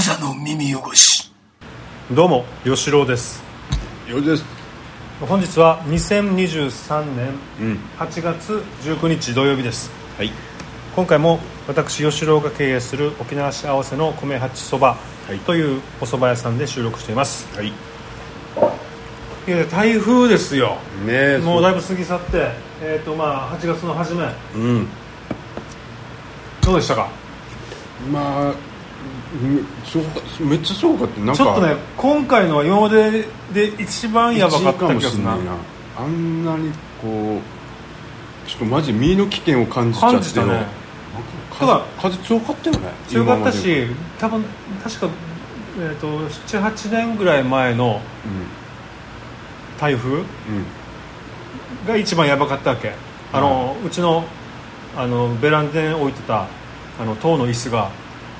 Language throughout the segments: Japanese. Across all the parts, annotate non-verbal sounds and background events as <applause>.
無座の耳汚し。どうも吉郎です。よです。本日は2023年うん。8月19日土曜日です。はい。今回も私吉郎が経営する沖縄市合わせの米八そばはい。というお蕎麦屋さんで収録しています。はい。いや台風ですよ。ねえもうだいぶ過ぎ去ってえっ、とまあ8月の初め。うん。どうでしたか？まあめそうかめっちゃそうかってなんか。ちょっとね今回のは今までで一番やばかった気がするな。あんなにこうちょっとマジ身の危険を感じちゃって感じたね。ただ風風強かったよね強かった今し多分確か、えー、と78年ぐらい前の台風が一番やばかったわけ。あの、うちのあのベランダに置いてたあの塔の椅子が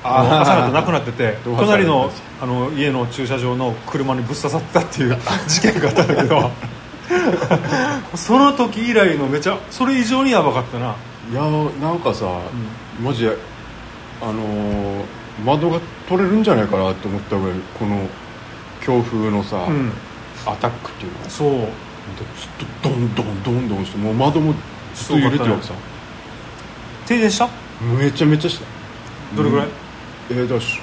朝方なくなってて <laughs> 隣のあの家の駐車場の車にぶっ刺さったっていう <laughs> 事件があったんだけど <laughs> その時以来のめちゃそれ以上にやばかったな。いやなんかさ、マジであのー窓が取れるんじゃないかなって思ったぐらいこの強風のさ、うん。アタックっていうのそう。ずっとドンドンドンドンしてもう窓もずっと揺れてるわけさ、停電した？めちゃめちゃした。どれぐらい、えー、だし。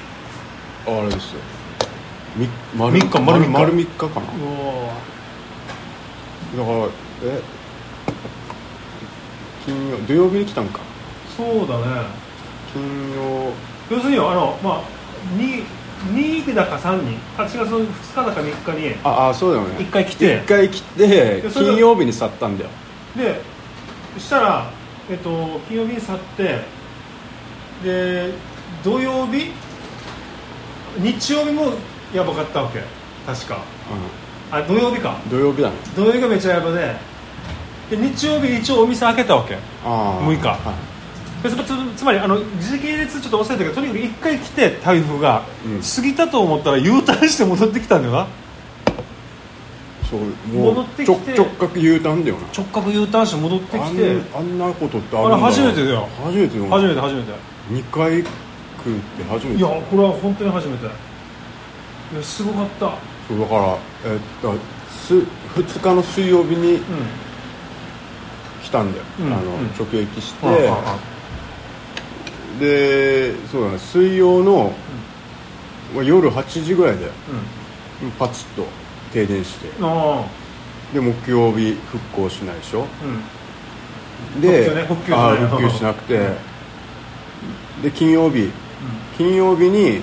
あれですよ。み丸三日丸三日丸3日かな。だからえ金曜土曜日に来たんか。そうだね。金曜。要するにあのまあ2 2だか3に8月の2日だか3日にああそうだよね。1回来て。一回来て金曜日に去ったんだよ。でそしたら、えっと、金曜日に去ってで土曜日？日曜日もやばかったわけ。確か。あ土曜日か。うん土曜日だね。土曜日がめちゃやばで。で日曜日一応お店開けたわけ。ああ6日。はい。でつつつまりあの時系列ちょっと忘れたけどとにかく1回来て台風が、うん。過ぎたと思ったら U ターンして戻ってきたんだよな。そうもう戻ってきて。直直角 U ターンだよな。直角 U ターンして戻ってあきて。んあんなことってああれるんだ。初めてだよ。初めての初めて初めて。2回来るって初めて。いやこれは本当に初めて。いやすごかった。そうだからえっとす2日の水曜日にうん来たんだよ、うん。あのうん。直撃して、あああでそうだね。水曜の、まあ夜8時ぐらいでパツッと停電して。で木曜日復興しないでしょ。あうん。でね？復旧しなくて、で金曜日金曜日に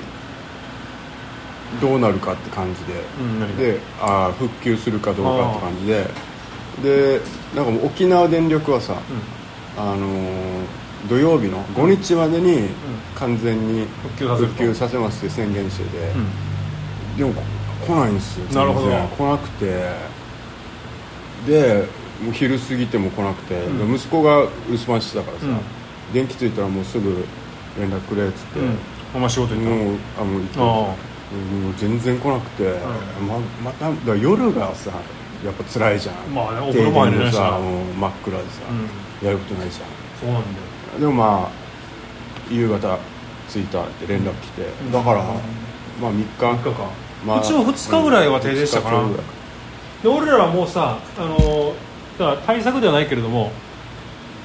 どうなるかって感じで、うんであー復旧するかどうかって感じで。でなんかもう沖縄電力はさ、あのー土曜日の5日までに完全に復旧させますって宣言してて、うん。でもこ来ないんですよなるほど。全然。来なくて。でもう昼過ぎても来なくて、息子が留守番してたからさ、うん。電気ついたらもうすぐ連絡くれっつって、うん。お前仕事行ったもうあもう行ってあ。もう全然来なくて、ままただから夜がさやっぱ辛いじゃん。まあねお風呂も入れないし。な停電でさもう真っ暗でさ、うん。やることないじゃそうなんだよ。んでもまあ夕方着いたって連絡来て、ん。だから、まあ3日3日か。まあうちも2日ぐらいは停電したかな。うん二日ぐらい。で俺らはもうさあのだから対策ではないけれども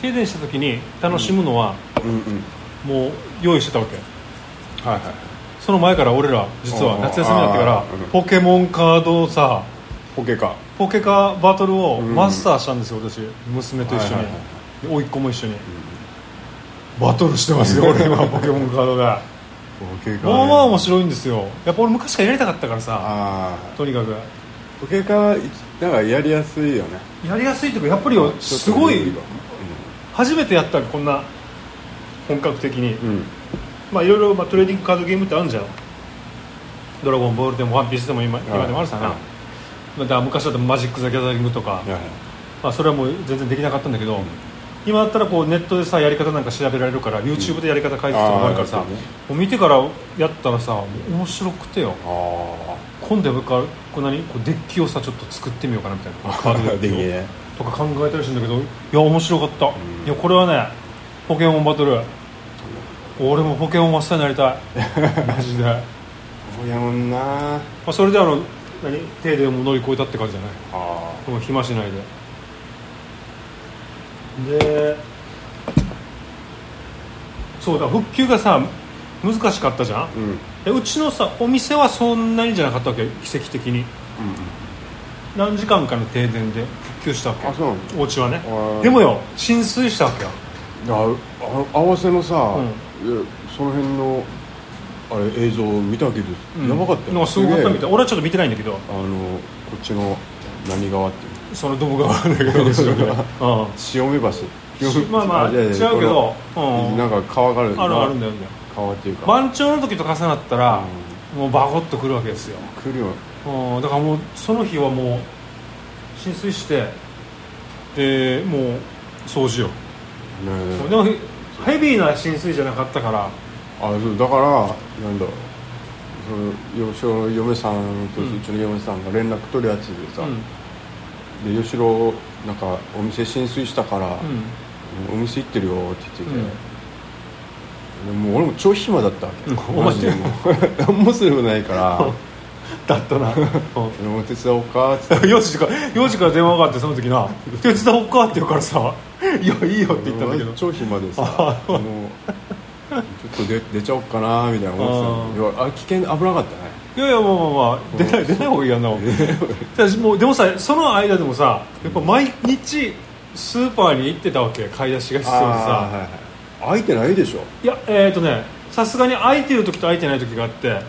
停電した時に楽しむのはうんうんもう用意してたわけ、はいはい。その前から俺ら実は夏休みになってからポケモンカードをさポケかポケカバトルをうん。マスターしたんですよ私。娘と一緒に。はいはい甥っ子も一緒に。バトルしてますよ <laughs> 俺今ポケモンカードが。ポケかまあまあ面白いんですよ。やっぱ俺昔からやりたかったからさ。あとにかく。あポケかはなんかやりやすいよね。やりやすいというかやっぱりすごい初めてやったこんな本格的に。うん、うんまあいろいろまあトレーディングカードゲームってあるんじゃん。ドラゴンボールでもワンピースでも今今でもあるさ。な、はい。まあだから昔だとマジック・ザ・ギャザリングとか、はいはい。まあ、それはもう全然できなかったんだけど、今だったらこうネットでさやり方なんか調べられるから、YouTube でやり方解説とかもあるからさ、あーなるもう見てからやったらさ面白くてよ。あ今度は僕はこう何こうデッキをさちょっと作ってみようかなみたいな。<laughs> カードとか考えたりしてんだけどいや面白かった、いやこれはねポケモンバトル俺もポケモンマスターになりたい。<laughs> マジで。そうやもんな。まあ、それであの何？停電も乗り越えたって感じじゃない？あこの暇しないで。でそうだ復旧がさ難しかったじゃん？うん。うちのさお店はそんなにじゃなかったわけ奇跡的に。何時間かの停電で復旧したわけ。あそうお家はね。でもよ浸水したわけよ。ああ合わせのさ、ういやその辺のあれ映像見たけど、やばかったなんかすごかったみたい。い俺はちょっと見てないんだけど。あのこっちの何川っていう。その動画はあるんだけど潮目橋。うんまあまあ違うけどうん。なんか川がある。あるあるんだよね川っていうか、番長の時と重なったら、もうバコッとくるわけですよ、来るようん、だからもうその日はもう浸水してでもう掃除よ、ねでもヘビーな浸水じゃなかったから。あそうだからなんだその吉嫁さんとうちの嫁さんが連絡取るやつでさ、うん。で吉郎なんかお店浸水したから、うん。お店行ってるよって言ってて、うん。でもう俺も超暇だったわけ、<laughs> うんマジでもう。<laughs> 何もすることないから <laughs> <laughs> だったな、<laughs> うん「もう手伝おうか」っつって。4時か4時から電話があってその時な「<laughs> 手伝おうか?」って言うからさ「いやいいよ」って言ったんだけど。超暇でさもう。ちょっと出出ちゃおうかなみたいな思ってたの。いやあ危険危なかったね。いやいやまあまあまあ。出ない出ない方がいいやんな私もうでもさその間でもさやっぱ毎日スーパーに行ってたわけ買い出しが必要でさ。空いてないでしょ、いやえっ、ー、とねさすがに空いてる時と空いてない時があって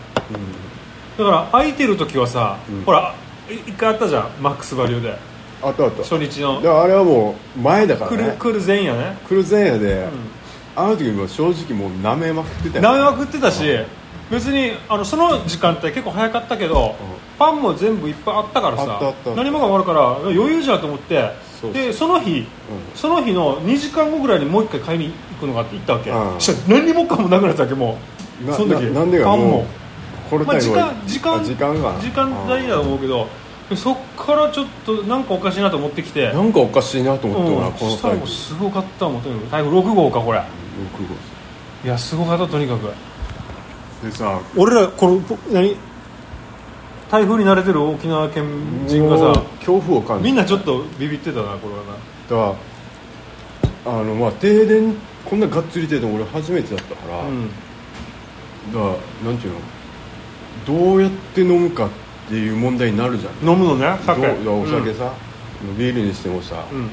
だから空いてる時はさ、うん。ほらい一回あったじゃんマックスバリューで。あったあった。初日の。あれはもう前だからね。来る来る前夜ね。来る前夜で、あの時も正直もう舐めまくってたよ舐めまくってたし別にあのその時間帯結構早かったけど、パンも全部いっぱいあったからさ何もが終わるから余裕じゃんと思ってでその日、その日の2時間後ぐらいにもう一回買いに行くのがあって行ったわけ、うん。何にもかもなくなったわけもう。なその時ななんでかパンも。もうこれまあ、時間時間あ時間が。時間帯だと思うけどでそっからちょっとなんかおかしいなと思ってきて。なんかおかしいなと思ったな、うんこのしたらもうタイプすごかったもんとにかく台風6号かこれ。6いやすごかったとにかく。号でさ俺らこのぽ何？台風に慣れてる沖縄県人がさ恐怖を感じみんなちょっとビビってたなこれはな。だからあのまあ停電こんながっつり停電俺初めてだったから、うん。だからなんていうの？どうやって飲むかっていう問題になるじゃん。飲むのね酒。どうお酒さ、ビールにしてもさ、うん、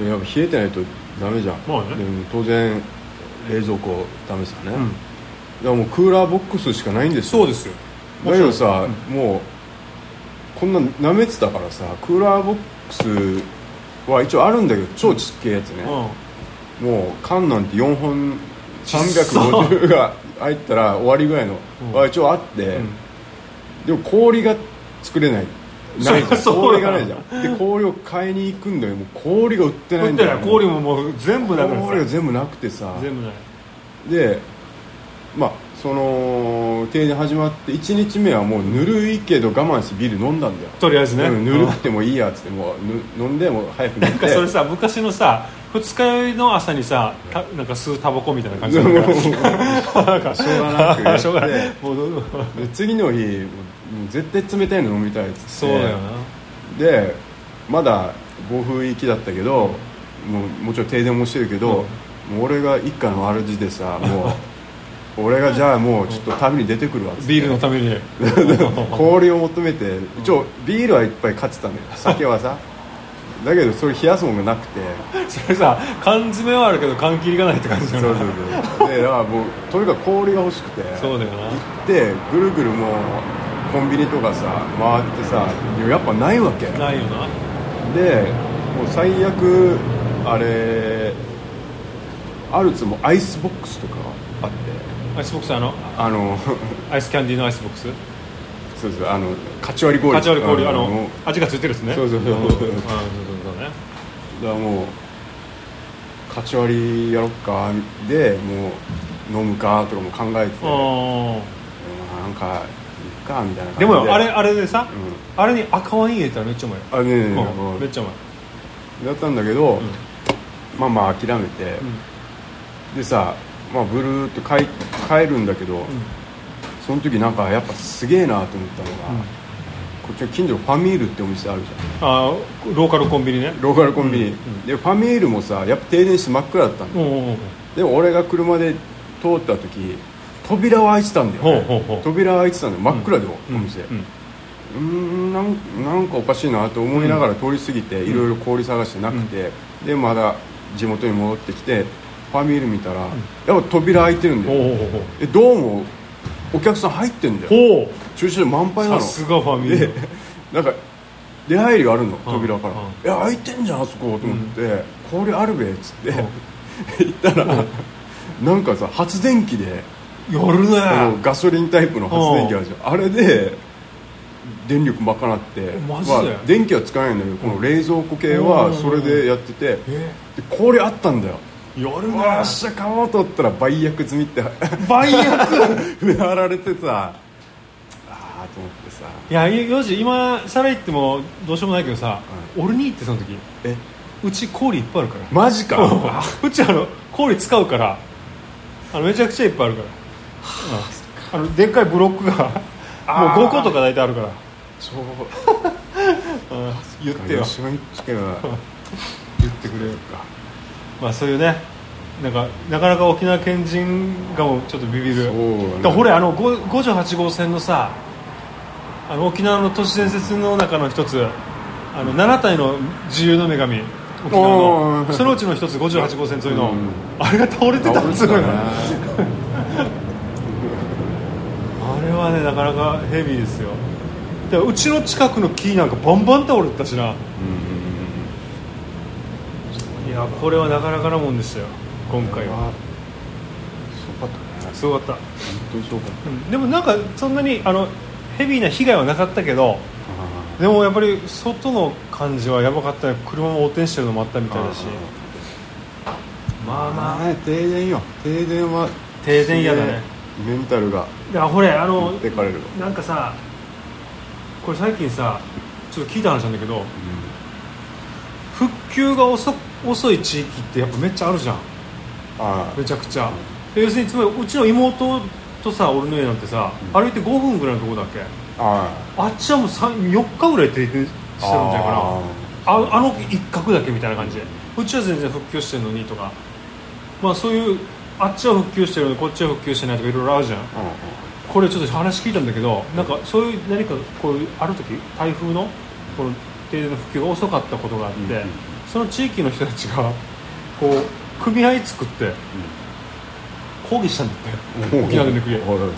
うんやっぱ冷えてないとダメじゃん、まあね。でも当然冷蔵庫ダメさね、うん。だからもうクーラーボックスしかないんですよ。そうですよ。だけどさ、もうこんな舐めてたからさクーラーボックスは一応あるんだけど超ちっけえやつね、うもう缶なんて4本350が入ったら終わりぐらいのうん。は一応あって、ん。でも氷が作れない。ないじゃん。そう氷がないじゃん。で氷を買いに行くんだよ。もう氷が売ってないんだよ。氷ももう全部なく氷が全部なくてさ。た全部ない。でまあその停電始まって1日目はもうぬるいけど我慢してビール飲んだんだよ。とりあえずね。うんぬるくてもいいやっつってもうぬ飲んでもう早く寝なんかてそれさ昔のさ二日酔いの朝にさたなんか吸うタバコみたいな感じだ <laughs> しょうがなくやってしょうがない。もうで次の日もう絶対冷たいの飲みたいっつって。そうだよな。でまだ暴風域だったけど、もうもちろん停電もしてるけど、もう俺が一家の主でさ <laughs> もう俺がじゃあもうちょっと旅に出てくるわっビールのために。<laughs> 氷を求めて一応ビールはいっぱい買ってたのよ。酒はさだけどそれ冷やすものがなくて。<laughs> それさ缶詰はあるけど缶切りがないって感じだよなそうそうそう。でだからもうとにかく氷が欲しくて。そうだよな。行ってぐるぐるもうコンビニとかさ回ってさやっぱないわけ。ないよな。でもう最悪あれアルツもアイスボックスとかあって。アイスボックスあの？あの <laughs> アイスキャンディーのアイスボックス？そうそうあのカチ割り氷。カチ割り氷あもう味がついてるやつね。そうそうそう。んん。そうそうそうね。だからもうカチ割りやろっかでもう飲むかとかも考えててうなんかいっかみたいな感じんでもよあれあれでさうあれに赤ワイン入れたらめっちゃうまい。よあねえうん。めっちゃうまい。だったんだけど、まあまあ諦めて、うん。でさ、まあ、ブルーっと帰帰るんだけど、その時なんかやっぱすげえなと思ったのが、こっちの近所のファミールってお店あるじゃん。あーローカルコンビニね。ローカルコンビニ、うんうん。でファミールもさやっぱ停電して真っ暗だったんだよ、でも俺が車で通った時扉は開いてたんだよ、ね。扉は開いてたんだよ。真っ暗でも、うんお店うん。うーんなんなんかおかしいなと思いながら通り過ぎていろいろ氷探してなくて、でまだ地元に戻ってきてファミール見たら、やっぱ扉開いてるんだよ。えどうもお客さん入ってんだよ。駐車場満杯なの。さすがファミリでーなんか出入りがあるのうん。扉から「うん。いや開いてんじゃんあそこ」と思って「氷あるべ」っつって。うん。行ったらなんかさ発電機で夜ね。あのガソリンタイプの発電機あるじゃん。あれで電力賄ってマジで？あ、電気は使えないんだけどこの冷蔵庫系はそれでやってて。え？で氷あったんだよ夜ねよっしゃ買おうと思ったら売約済みって。倍役 <laughs> 振られてさ。ああと思ってさ。いやよし今さら言ってもどうしようもないけどさ、俺に行ってその時。え？うち氷いっぱいあるから。マジか？<laughs> うちあの氷使うから。あのめちゃくちゃいっぱいあるから、うんあのでっかいブロックがもうあー5個とか大体あるから、そう。<laughs> うん。言ってよ。言ってくれよかまあそういうねなんかなかなか沖縄県人がもうちょっとビビる。ね。だほれあの5 58号線のさあの沖縄の都市伝説の中の一つあの7体の自由の女神沖縄の。そのうちの一つ58号線沿いの、うん。あれが倒れてたんですよあれはねなかなかヘビーですよ。でうちの近くの木なんかバンバン倒れてたしな、いやこれはなかなかなもんでしたよ。今回は。すごかったね。すごかった、本当にすごかっうんでもなんかそんなにあのヘビーな被害はなかったけどたでもやっぱり外の感じはやばかったね。車も横転してるのもあったみたいだし。まあまあ。ね停電よ。停電は停電嫌だね。メンタルがいやほれあのなんかさこれ最近さちょっと聞いた話なんだけど復旧が遅遅い地域ってやっぱめっちゃあるじゃん。ああめちゃくちゃ。で要するにつまりうちの妹とさ俺の家なん。てさ、歩いて5分ぐらいのとこだっけ？ああっちはもう3 4日ぐらい停電してるんじゃないかなああの一角だけみたいな感じで。うちは全然復旧してるのにとか。まあそういうあっちは復旧してるのにこっちは復旧してないとかいろいろあるじゃん。あこれちょっと話聞いたんだけどなんかそういう何かこういうある時台風のこの停電の復旧が遅かったことがあって、うんうんその地域の人たちがこう組合作って抗議したんだって。沖縄でおいおい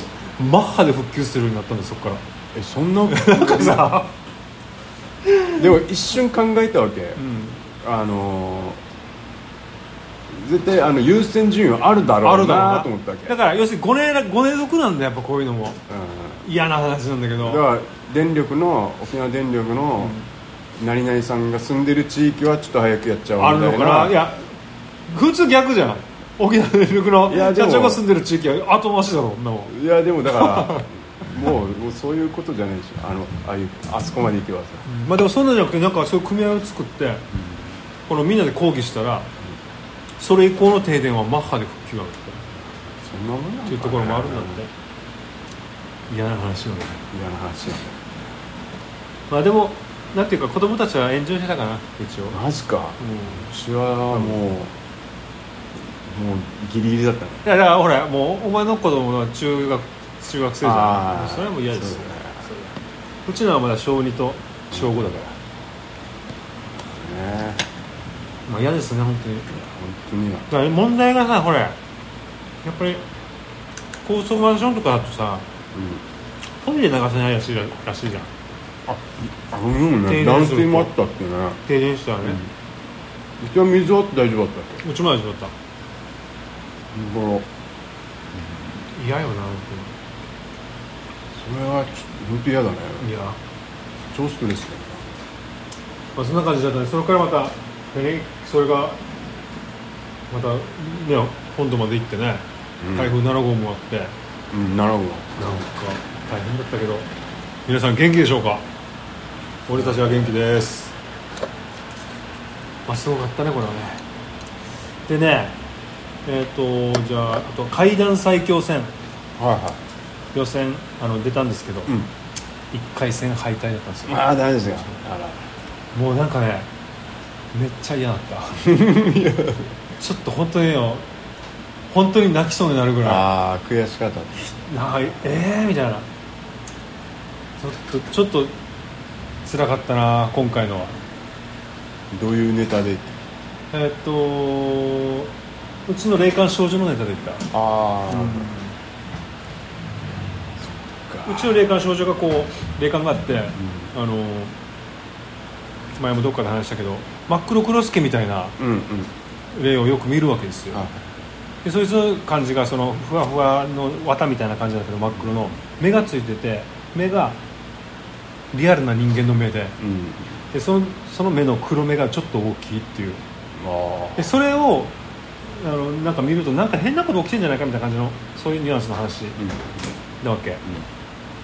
マッハで復旧するようになったんですそこから。えそんな？なんかさ、<laughs> でも一瞬考えたわけ、うん、あのー絶対あの優先順位はあるだろうななと思ったわけ。だから要するにご年ご年属なんだやっぱこういうのも。うん。嫌な話なんだけど。だから電力の沖縄電力の何々さんが住んでる地域はちょっと早くやっちゃうみたいな。のかな？いや普通逆じゃない？沖縄電力のいやでも社長が住んでる地域は後回しだろそんなも。んいやでもだから <laughs> もうもうそういうことじゃないでしょ。あのああいうあそこまで行けばさ。まあでもそんなんじゃなくてなんかそういう組合を作って、このみんなで抗議したらそれ以降の停電はマッハで復旧があるってそんなもんなんっていうところもあるんだって。嫌な話なん嫌な話なんだまあでもなんていうか子供たちはエンジョイしてたかな一応、マジか。ううちはもう、もうギリギリだった。いやだからほらもうお前の子供は中学中学生じゃんそれはもう嫌ですねうちのはまだ小2と小5だから、ねまあ嫌ですね本当に。本当にだ問題がさこれやっぱり高層マンションとかだとさうん。トイレ流せないらしいららしいじゃんああのようね。停電すると。断水もあったってね。停電したらね、うちは水あって大丈夫だったうちも大丈夫だった。嫌よな本それはちょっと本当嫌だね。いや、超ストレスだよまあ、そんな感じだったね。それからまた、ね、それがまたね本土まで行ってね、うん。台風7号もあって。うんなるほどなんか大変だったけど。皆さん元気でしょうか？俺たちは元気です。まあすごかったねこれはね。でねえっ、とじゃああと階段最強戦。はいは予選あの出たんですけど、うん。一1回戦敗退だったんですよ。ああダメですよ。あらもうなんかねめっちゃ嫌だった。<laughs> ちょっと本当によ本当に泣きそうになるぐらああ悔しかった。いなんかえーみたいな。ちょっとちょっと辛かったな今回のは。どういうネタで？えーっとうちの霊感少女のネタで言った。ああ、うちの霊感少女がこう霊感があって、あの前もどっかで話したけど真っ黒クロスケみたいなうんうん。霊をよく見るわけですよ。あ。でそいつの感じがそのふわふわの綿みたいな感じだけど真っ黒の。目がついてて目がリアルな人間の目で。うん。でそのその目の黒目がちょっと大きいっていう。あでそれをあのなんか見るとなんか変なこと起きてんじゃないかみたいな感じのそういうニュアンスの話なわけ、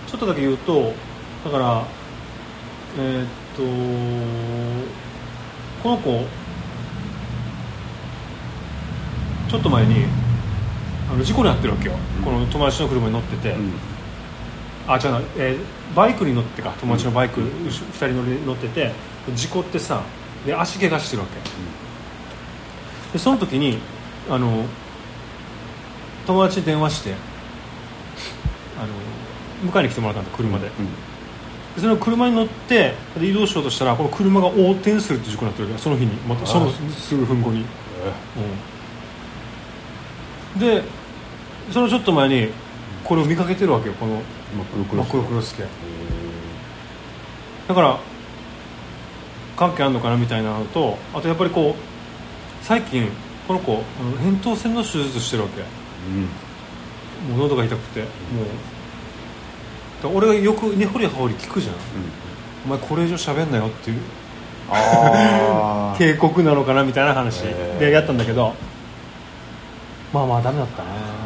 ちょっとだけ言うとだからえーっとこの子ちょっと前にあの事故に遭ってるわけよ、うん。この友達の車に乗ってて、うんあ違うな、えーバイクに乗ってか友達のバイク、2人乗り乗ってて事故ってさで足怪我してるわけ、でその時にあの友達に電話してあの迎えに来てもらったんだ車で,、うん。でその車に乗ってで移動しようとしたらこの車が横転するって事故になってるわけ。その日にまたそのすぐ分後に、うん。でそのちょっと前にこれを見かけてるわけよこの真っ黒クロクロスケ。へだから関係あるのかなみたいなのとあとやっぱりこう最近この子扁桃腺の手術してるわけ。ーうん。もう喉が痛くてもう。俺がよく根掘り葉掘り聞くじゃん。お前これ以上喋んなよっていう。<laughs> 警告なのかなみたいな話でやったんだけど。まあまあダメだったね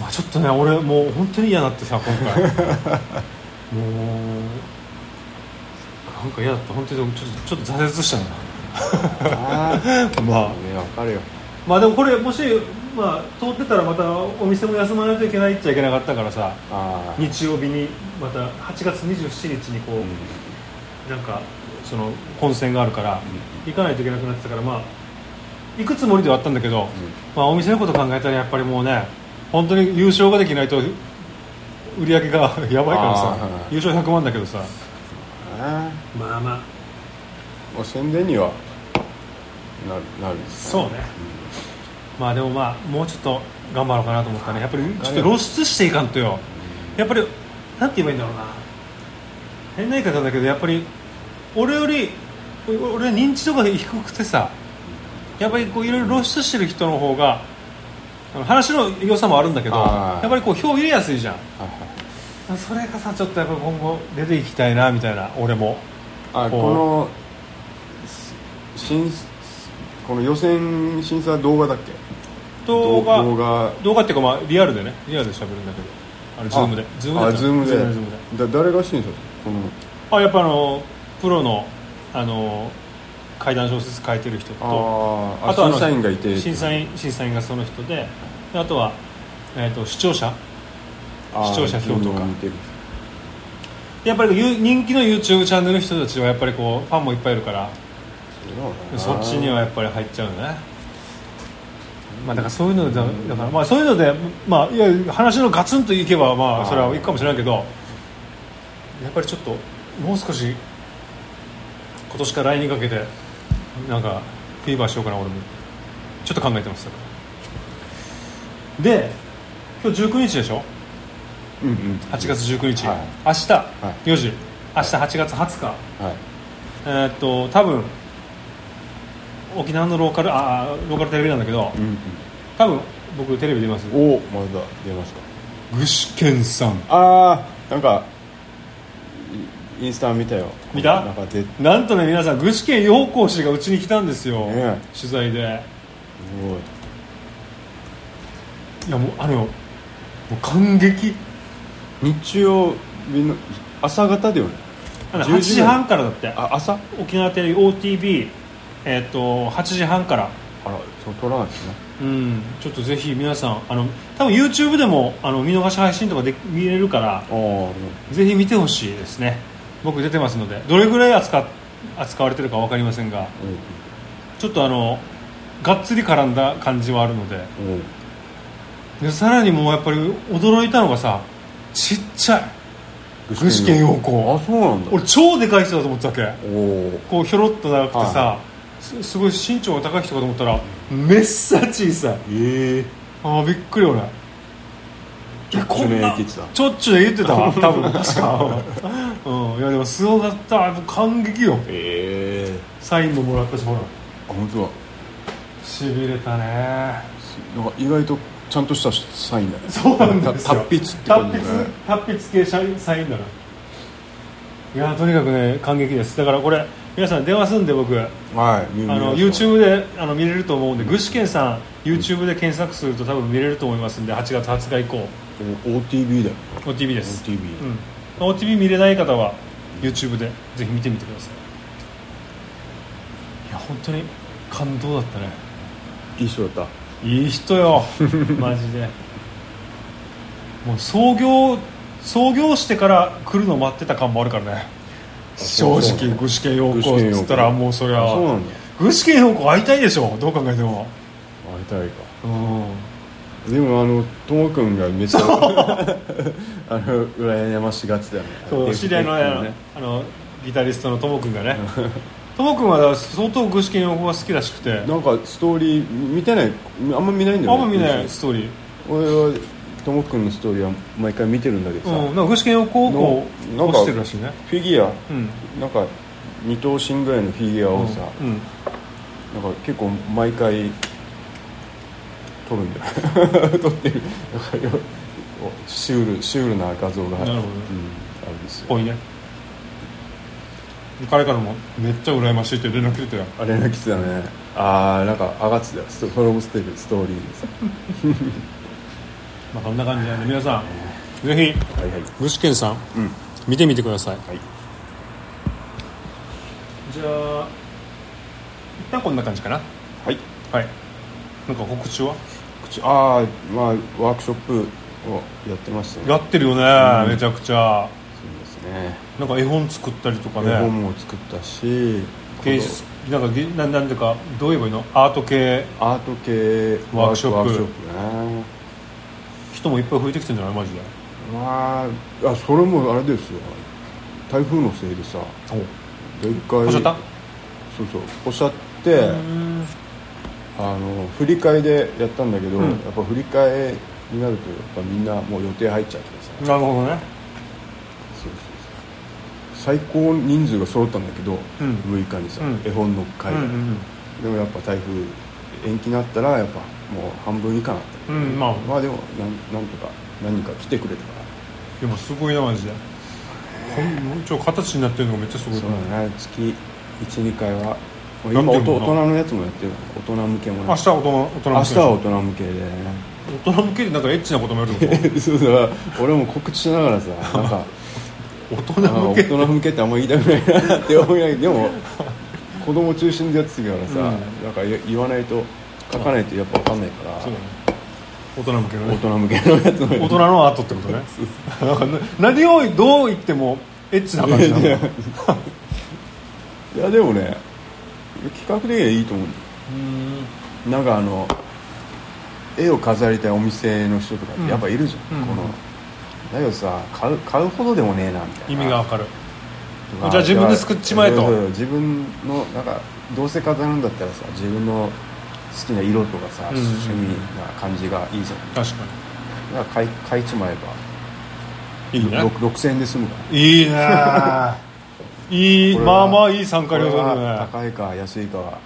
まあちょっとね俺もう本当に嫌になってさ今回。<laughs> もうなんか嫌だった。本当にちょっとちょっと挫折したな。<laughs> まあ。ねわかるよ。まあでもこれもし、まあ、通ってたらまたお店も休まないといけないっちゃいけなかったからさ日曜日にまた8月27日にこう、うん。なんかその本戦があるから、行かないといけなくなってたからまあ行くつもりではあったんだけど、まあ、お店のこと考えたらやっぱりもうね本当に優勝ができないと売り上げが <laughs> やばいからさ。あー。優勝100万だけどさ。あまあまあ。ーもう宣伝にはなるなるそうね。まあでもまあもうちょっと頑張ろうかなと思ったね。やっぱりちょっと露出していかんとよ。やっぱりなんて言えばいいんだろうな。変な言い方だけどやっぱり俺より俺俺認知度が低くてさやっぱりこういろいろ露出してる人の方が話の良さもあるんだけどやっぱりこう票入れやすいじゃん。はいはい。それがさちょっとやっぱり今後出ていきたいなみたいな俺も。あこの審この予選審査動画だっけ？動画。動画。動画っていうかまあリアルでね。リアルで喋るんだけど。あれズームであズームでズームでズームで。だ誰が審査この。あやっぱあのプロのあの怪談小説書いてる人とあと審査員がいて審査員審査員がその人でであとは、えー、と視聴者。視聴者票とか。やっぱりゆ人気の YouTube チャンネルの人たちはやっぱりこうファンもいっぱいいるからそっちにはやっぱり入っちゃうね。まあだからそういうのでだだからまあそういうのでまあいや話のガツンといけばまあそれはいいかもしれないけどやっぱりちょっともう少し今年から来年にかけてなんかフィーバーしようかな俺も。ちょっと考えてますで今日19日でしょ？うんうん。8月19日、はい。明日、い。4時明日8月20日。はい。えーっと多分沖縄のローカルあーローカルテレビなんだけどうん多分僕テレビ出ますうんおまだ出ますか。具志堅さん。ああなんかイインスタ見たよ。見た？なんかでなんとね皆さん具志堅陽光氏がうちに来たんですよ、ね取材で。すごい。いやもうあのもう感激。日曜日の朝方だよね。あの10 8時半からだって。あ朝？沖縄テレビ OTB えーっと8時半から。あらそう撮らないですね。うん。ちょっとぜひ皆さんあの多分 YouTube でもあの見逃し配信とかで見れるからああぜひ見てほしいですね僕出てますのでどれぐらい扱っ扱われてるか分かりませんがちょっとあのがっつり絡んだ感じはあるのででさらにもうやっぱり驚いたのがさちっちゃい。具志堅用高。あそうなんだ。俺超でかい人だと思ってたわけ。こうひょろっと長くてさ、はすすごい身長が高い人かと思ったらめっさ小さ。いええああびっくり俺。ちょっちゅうね言ってた。ちょっちゅうね言ってたわ。<laughs> 多分確かうん。いやでもすごかったもう感激よ。ええ。サインももらったしほら。あ本当だ。しびれたね。なんか意外とちゃんとしたサインだね。そうなんですよ。達筆って達筆感じだね。達筆系サインサインだな。いやとにかくね感激です。だからこれ皆さん電話すんで僕。あはい見の見ましょう YouTube であの見れると思うんで具志堅さん YouTube で検索すると多分見れると思いますんで8月20日以降。お OTV だよ OTV です OTV うん OTV 見れない方は YouTube でぜひ見てみてください。いや本当に感動だったね。いい人だった。いい人よ。<laughs> マジで。もう創業創業してから来るの待ってた感もあるからね。正直具志堅用高っつったらもうそりゃ。具志堅用高会いたいでしょ。どう考えても。会いたいか。うんでもあのともくんがめっちゃ <laughs> あの羨ましがってたよね。そう知り合いのあの,、ねあのギタリストのともくんがね。ともくんは相当具志堅用高が好きらしくて。なんかストーリー見てない？あんま見ないんだよねあんま見ないストーリー。俺はともくんのストーリーは毎回見てるんだけどさ、うん、なんか具志堅用高校のなんかをしてるらしいね。フィギュア。うん。なんか二頭身ぐらいのフィギュアをさ、うんうん。なんか結構毎回撮るんだよ <laughs> 撮ってる。なんかよシュールシュールな画像がなるほど。うん、あるんですよ。ぽいね。彼からもめっちゃ羨ましいって連絡来てたよ。あれが来てたね。ああなんか上がってたよ。ストフォローステストーリーでさ <laughs> まあこんな感じなんで皆さんぜひはいはい。具志堅さんうん。見てみてください。はい。じゃあ一旦こんな感じかな。はい。はい。なんか告知は？口ああまあワークショップをやってましたね。やってるよね、うん。めちゃくちゃ。そうですね。なんか絵本作ったりとか絵ね本も作ったし。芸術なんかげなんなんていうかどう言えばいいの？アート系。アート系ワークショップ。ワークショップね。人もいっぱい増えてきてんじゃない？マジで。まああそれもあれですよ。台風のせいでさ。おっしゃった？そうそうおっしゃってうんあの振り替えでやったんだけど、うん。やっぱ振り替えになるとやっぱみんなもう予定入っちゃってさ。なるほどね。そうそうそう。最高人数が揃ったんだけど、うん。6日にさ、うん。絵本の会が、うんうんでもやっぱ台風延期になったらやっぱもう半分以下になったうん、うん、まあ。まあでもなんなんとか何人か来てくれたから。でもすごいなマジで。こんちょ形になってるのがめっちゃすごいそうだね月12回は今大人のやつもやってる。大人向けもね。明日は大人大人向け。明日は大人向けで。大人向けでなんかエッチなこともやるの？<laughs> そうだ俺も告知しながらさ <laughs> なんか大人あ向け？大人向けってあんま言いたくないなって思いながらでも子供中心でやってたからさ、うん。なんか言言わないと書かないとやっぱ分かんないから、そうだね。大人向けのね。大人向けのやつも大人のアートってことね。<laughs> 何をどう言ってもエッチな感じなの？いやでもね企画的にはいいと思う。うん。なんかあの絵を飾りたいお店の人とかってやっぱいるじゃん、うん。このだけどさ買う買うほどでもねえなみたいな。意味がわかる。まじゃあ自分で作っちまえと。自分のなんかどうせ飾るんだったらさ自分の好きな色とかさ、うん趣味な感じがいいじゃん。確かだから買い買いちまえば。にいいね。ろく6000円で済むから。いいね <laughs> いいまあまあいい参加料だね。高いか安いかは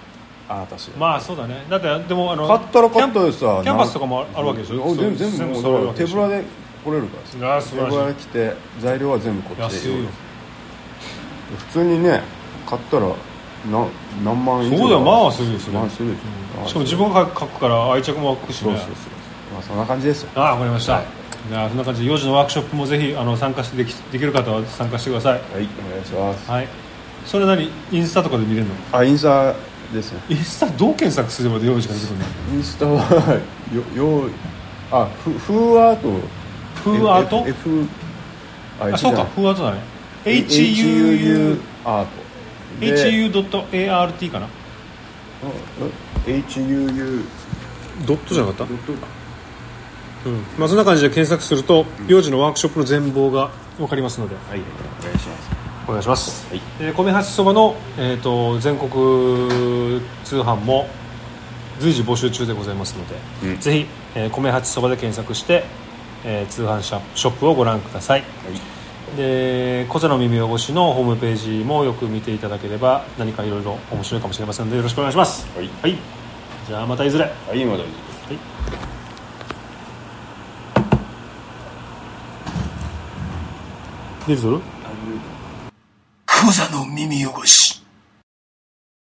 あなたしまあそうだね。だってでもあの買ったら買ったでさキャンパスとかもあるわけでしょ？お全部全部手ぶらで来れるから手ぶらで来て材料は全部こっちで。普通にね買ったらな何万以上そうだよ。まあするですよまあするでしょしかも自分が書くから愛着も湧くしね。そうそうそう。まあそんな感じですよ。ああわかりました、はいじゃあそんな感じで幼児のワークショップもぜひあの参加してできできる方は参加してください。はいお願いします。はい。それ何？インスタとかで見れるの？あインスタですね。インスタどう検索すれば用意が出てくるの？インスタはよようあフフーアートフーアート F, F ああそうかフーアートだね。HUU アートで HU.ART かな？うん HUU ドットじゃなかった？ドットうん。まあそんな感じで検索すると幼児のワークショップの全貌が分かりますので。はい。お願いします。お願いします、はい。えー米八そばの、えー、と全国通販も随時募集中でございますので、うん。ぜひ、えー米八そばで検索して、えー通販ショップをご覧ください。はい。で小座の耳汚しのホームページもよく見ていただければ何かいろいろ面白いかもしれませんのでよろしくお願いします。はい。じゃあまたいずれ。はいまだ出るぞ。るクザの耳汚し。